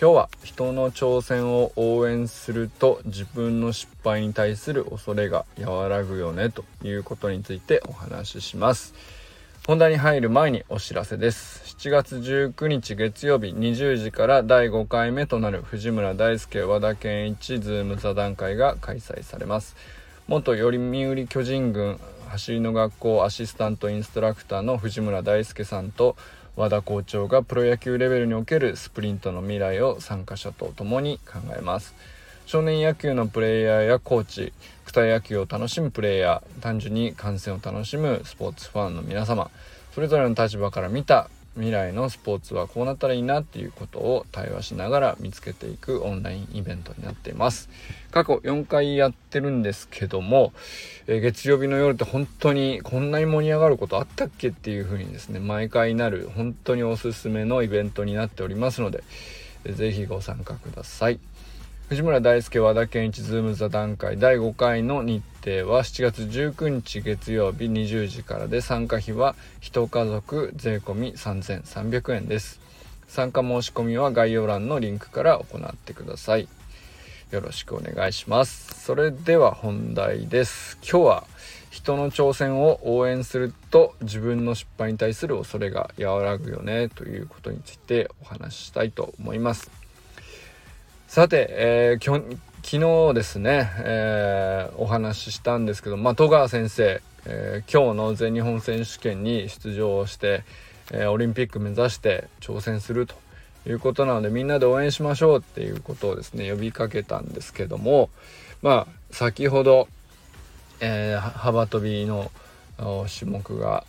今日は人の挑戦を応援すると自分の失敗に対する恐れが和らぐよねということについてお話しします。本題に入る前にお知らせです。7月19日月曜日20時から第5回目となる藤村大輔和田健一ズーム座談会が開催されます。元読売巨人軍走りの学校アシスタントインストラクターの藤村大輔さんと和田校長がプロ野球レベルにおけるスプリントの未来を参加者と共に考えます。少年野球のプレイヤーやコーチ草野球を楽しむプレイヤー単純に観戦を楽しむスポーツファンの皆様それぞれの立場から見た未来のスポーツはこうなったらいいなっていうことを対話しながら見つけていくオンラインイベントになっています。過去4回やってるんですけども、え、月曜日の夜って本当にこんなに盛り上がることあったっけっていう風にですね毎回なる本当におすすめのイベントになっておりますので是非ご参加ください。藤村大輔和田健一ズーム座談会第5回の日程は7月19日月曜日20時からで参加費は1家族税込3300円です。参加申し込みは概要欄のリンクから行ってください。よろしくお願いします。それでは本題です。今日は人の挑戦を応援すると自分の失敗に対する恐れが和らぐよねということについてお話ししたいと思います。さて、えー、きょ昨日ですね、えー、お話ししたんですけど、まあ、戸川先生、えー、今日の全日本選手権に出場して、えー、オリンピック目指して挑戦するということなのでみんなで応援しましょうっていうことをですね呼びかけたんですけどもまあ先ほど、えー、幅跳びの種目が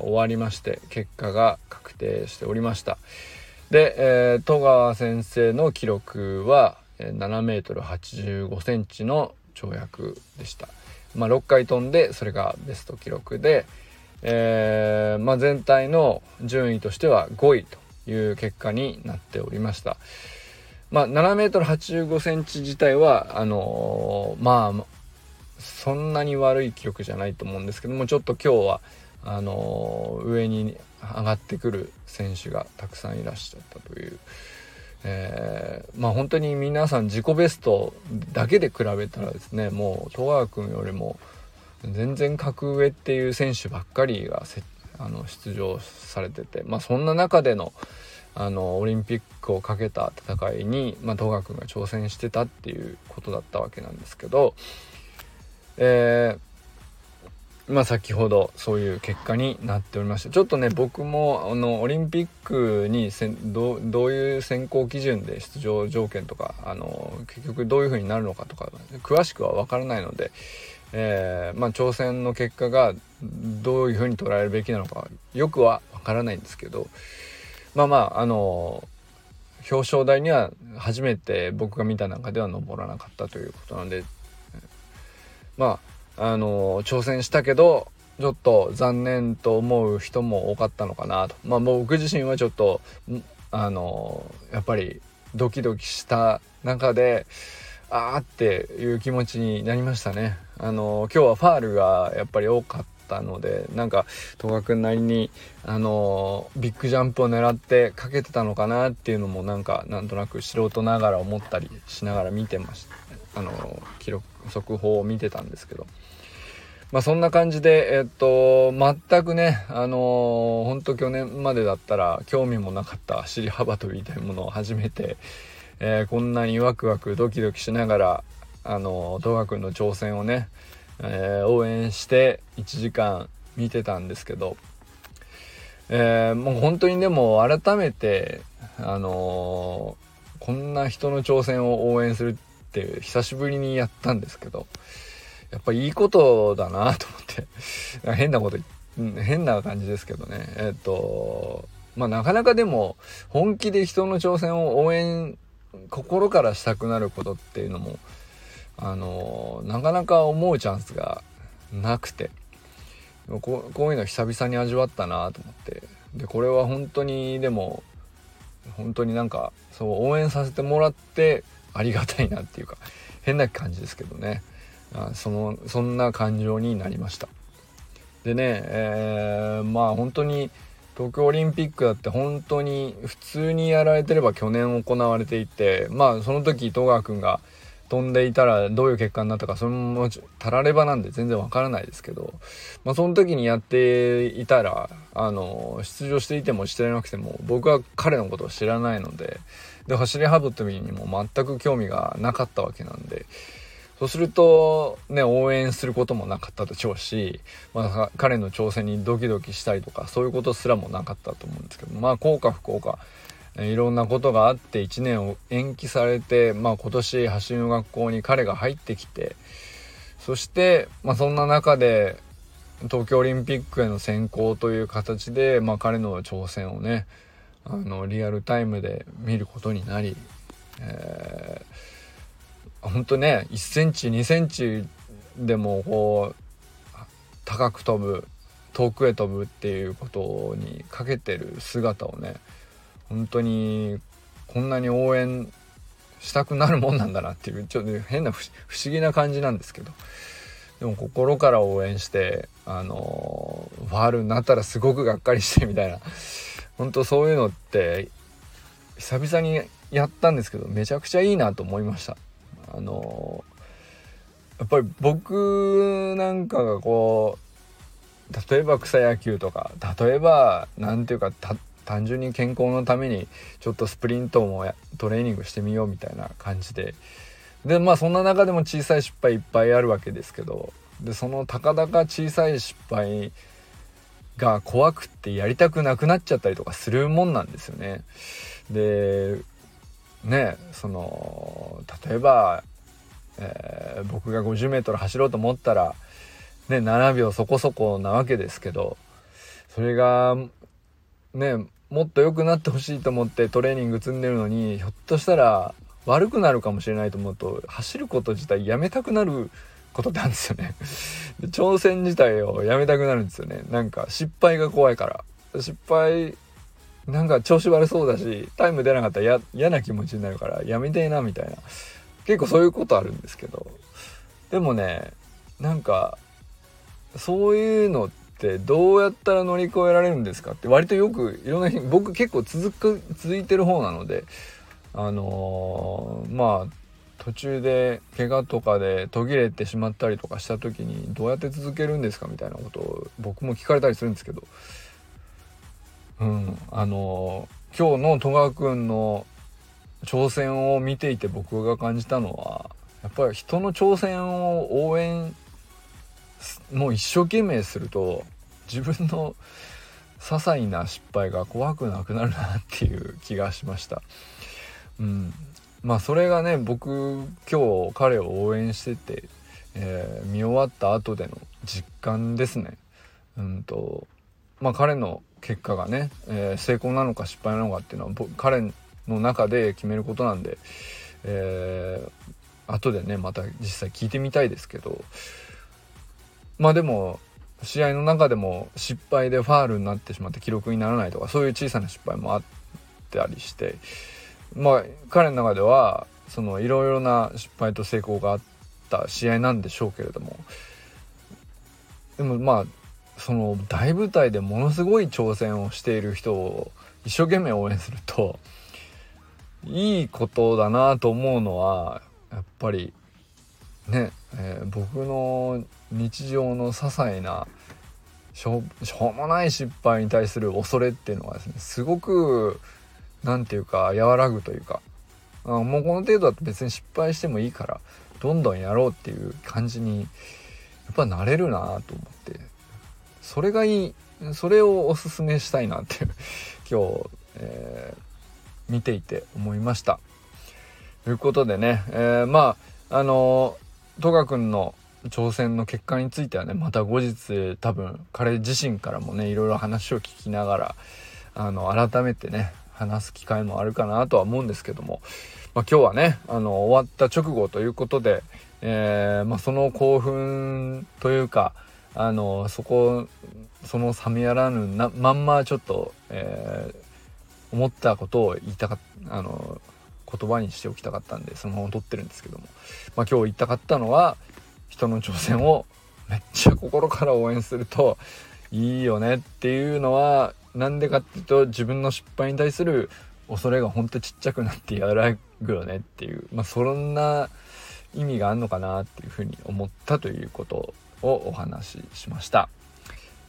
終わりまして結果が確定しておりました。で、えー、戸川先生の記録は7メートル85センチの跳躍でした。まあ、6回飛んでそれがベスト記録で、えー、まあ、全体の順位としては5位という結果になっておりました。まあ、7メートル85センチ自体はあのー、まあそんなに悪い記録じゃないと思うんですけどもちょっと今日はあのー、上に上がってくる選手がたくさんいらっしゃったという、えー、まあ本当に皆さん自己ベストだけで比べたらですねもう戸川君よりも全然格上っていう選手ばっかりがあの出場されててまあそんな中でのあのオリンピックをかけた戦いに、まあ、戸川君が挑戦してたっていうことだったわけなんですけど、えーまあ、先ほどそういう結果になっておりましてちょっとね僕もあのオリンピックにせどどういう選考基準で出場条件とかあの結局どういう風になるのかとか詳しくは分からないので、えー、まあ、挑戦の結果がどういう風に捉えるべきなのかよくは分からないんですけどまあまああの表彰台には初めて僕が見た中では登らなかったということなのでまああの挑戦したけどちょっと残念と思う人も多かったのかなと。まあ僕自身はちょっとあのやっぱりドキドキした中であーっていう気持ちになりましたね。あの今日はファールがやっぱり多かったのでなんか戸川君なりにあのビッグジャンプを狙ってかけてたのかなっていうのもなんかなんとなく素人ながら思ったりしながら見てました。あの記録速報を見てたんですけど。まあそんな感じで、えっと、全くね、あのー、ほんと去年までだったら興味もなかった尻幅跳びというものを始めて、えー、こんなにワクワクドキドキしながら、あのー、戸川君の挑戦をね、えー、応援して1時間見てたんですけど、えー、もう本当にでも改めて、あのー、こんな人の挑戦を応援するって久しぶりにやったんですけど、やっぱいいことだなと思って。変なこと変な感じですけどね。えっとまあなかなかでも本気で人の挑戦を応援心からしたくなることっていうのもあのなかなか思うチャンスがなくて。ここういうの久々に味わったなと思って。でこれは本当にでも本当になんかそう応援させてもらってありがたいなっていうか変な感じですけどね。あそのそんな感情になりました。でね、えー、まあ本当に東京オリンピックだって本当に普通にやられてれば去年行われていてまあその時戸川君が飛んでいたらどういう結果になったかそれもたらればなんで全然わからないですけど、まあ、その時にやっていたらあの出場していてもしてなくても僕は彼のことを知らないのでで走り幅跳びにも全く興味がなかったわけなんで。そうするとね応援することもなかったでしょうし、まあ、彼の挑戦にドキドキしたりとかそういうことすらもなかったと思うんですけどまあ幸か不幸かいろんなことがあって1年を延期されて、まあ、今年走りの学校に彼が入ってきてそして、まあ、そんな中で東京オリンピックへの選考という形で、まあ、彼の挑戦をねあのリアルタイムで見ることになり、えー、本当ね1センチ2センチでもこう高く飛ぶ遠くへ飛ぶっていうことにかけてる姿をね本当にこんなに応援したくなるもんなんだなっていうちょっと変な不思議な感じなんですけど。でも心から応援してあのファールになったらすごくがっかりしてみたいな本当そういうのって久々にやったんですけどめちゃくちゃいいなと思いました。あのやっぱり僕なんかがこう例えば草野球とか例えば何ていうか単純に健康のためにちょっとスプリントもトレーニングしてみようみたいな感じで。でまあそんな中でも小さい失敗いっぱいあるわけですけどでそのたかだか小さい失敗が怖くってやりたくなくなっちゃったりとかするもんなんですよね。でねその例えば、えー、僕が 50m 走ろうと思ったら、ね、7秒そこそこなわけですけどそれがねもっと良くなってほしいと思ってトレーニング積んでるのにひょっとしたら悪くなるかもしれないと思うと走ること自体やめたくなることなんですよね。で挑戦自体をやめたくなるんですよね。なんか失敗が怖いから。失敗なんか調子悪そうだしタイム出なかったら嫌な気持ちになるからやめてえなみたいな。結構そういうことあるんですけど。でもねなんかそういうのってどうやったら乗り越えられるんですかって割とよくいろんな僕結構続く続いてる方なのであのー、まあ途中で怪我とかで途切れてしまったりとかした時にどうやって続けるんですかみたいなことを僕も聞かれたりするんですけどうんあの、今日の戸川君の挑戦を見ていて僕が感じたのはやっぱり人の挑戦を応援もう一生懸命すると自分の些細な失敗が怖くなくなるなっていう気がしました。うん、まあそれがね僕今日彼を応援してて、えー、見終わった後での実感ですね。うんとまあ彼の結果がね、えー、成功なのか失敗なのかっていうのは彼の中で決めることなんで、えー、後でねまた実際聞いてみたいですけどまあでも試合の中でも失敗でファールになってしまって記録にならないとかそういう小さな失敗もあったりしてまあ彼の中ではそのいろいろな失敗と成功があった試合なんでしょうけれども。でもまあその大舞台でものすごい挑戦をしている人を一生懸命応援するといいことだなと思うのはやっぱりね、えー、僕の日常の些細なしょうもない失敗に対する恐れっていうのはですねすごく何て言うか和らぐというかあもうこの程度だと別に失敗してもいいからどんどんやろうっていう感じにやっぱなれるなと思ってそれがいいそれをおすすめしたいなって今日、えー、見ていて思いました。ということでね、えー、まああの戸川君の挑戦の結果についてはねまた後日多分彼自身からもねいろいろ話を聞きながらあの改めてね話す機会もあるかなとは思うんですけども、まあ、今日はねあの終わった直後ということで、えー、まあ、その興奮というかあのそこその冷めやらぬなまんまちょっと、えー、思ったことを言いたかあの言葉にしておきたかったんでそのまま撮ってるんですけども、まあ、今日言いたかったのは人の挑戦をめっちゃ心から応援するといいよねっていうのはなんでかっていうと自分の失敗に対する恐れがほんとちっちゃくなって和らぐよねっていうまあそんな意味があるのかなっていうふうに思ったということをお話ししました。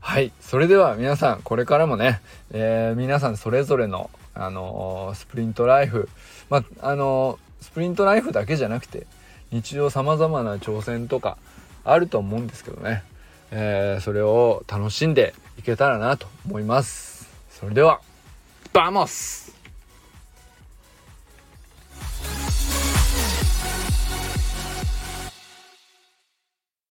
はいそれでは皆さんこれからもね、えー、皆さんそれぞれの、あのー、スプリントライフまああのー、スプリントライフだけじゃなくて日常さまざまな挑戦とかあると思うんですけどね、えそれを楽しんでいけたらなと思います。それではバモス。